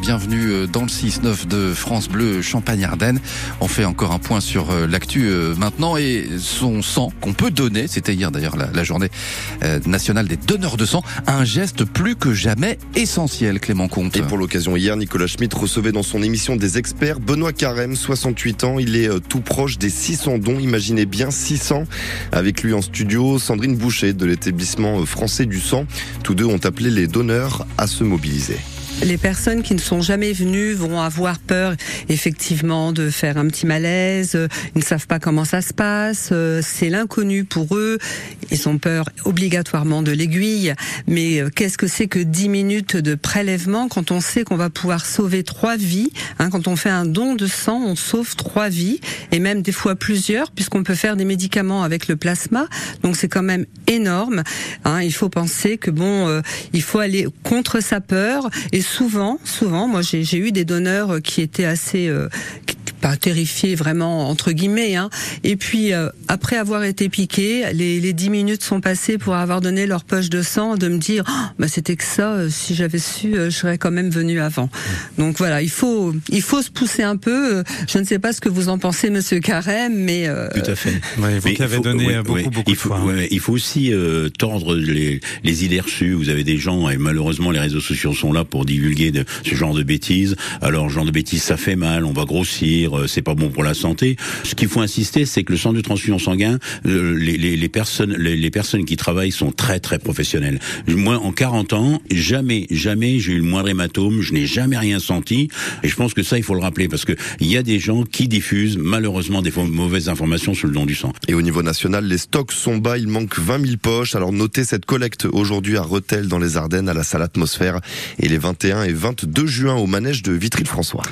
Bienvenue euh, dans le 6-9 de France Bleu Champagne-Ardenne. On fait encore un point sur euh, l'actu euh, maintenant et son sang qu'on peut donner, c'était hier d'ailleurs la, journée nationale des donneurs de sang, un geste plus que jamais essentiel, Clément Comte. Et pour l'occasion, hier, Nicolas Schmitt recevait dans son émission des experts Benoît Carême, 68 ans. Il est tout proche des 600 dons, imaginez bien 600. Avec lui en studio, Sandrine Boucher de l'établissement français du sang. Tous deux ont appelé les donneurs à se mobiliser. Les personnes qui ne sont jamais venues vont avoir peur effectivement de faire un petit malaise, ils ne savent pas comment ça se passe, c'est l'inconnu pour eux, ils ont peur obligatoirement de l'aiguille, mais euh, qu'est-ce que c'est que 10 minutes de prélèvement quand on sait qu'on va pouvoir sauver trois vies hein, Quand on fait un don de sang, on sauve trois vies, et même des fois plusieurs, puisqu'on peut faire des médicaments avec le plasma, donc c'est quand même énorme. Hein. il faut penser que bon, euh, il faut aller contre sa peur, et souvent, souvent, moi j'ai eu des donneurs qui étaient assez, euh, pas terrifiés vraiment entre guillemets, hein. Et puis euh, après avoir été piqué, les, les 10 minutes sont passées pour avoir donné leur poche de sang, de me dire, oh, bah c'était que ça. Euh, si j'avais su, je serais quand même venu avant. Donc voilà, il faut, il faut se pousser un peu. Je ne sais pas ce que vous en pensez, Monsieur Carême, mais tout à fait. vous qui avez donné beaucoup, beaucoup il faut, de hein. il faut aussi tordre les, les idées reçues. Vous avez des gens et malheureusement les réseaux sociaux sont là pour divulguer de ce genre de bêtises. Alors, ce genre de bêtises, ça fait mal, on va grossir, euh, c'est pas bon pour la santé. Ce qu'il faut insister, c'est que le centre de transfusion sanguin, euh, les, les, les, personnes, les, les, personnes qui travaillent sont très très professionnelles. Moi, en 40 ans, jamais, jamais j'ai eu le moindre hématome, je n'ai jamais rien senti. Et je pense que ça, il faut le rappeler parce que il y a des gens qui diffusent malheureusement des mauvaises informations sur le don du sang. Et au niveau national, les stocks sont bas, il manque 20 000 poches. Alors notez cette collecte aujourd'hui à Rethel dans les Ardennes à la salle atmosphère et les 21 et 22 juin au manège de Vitry-le-François.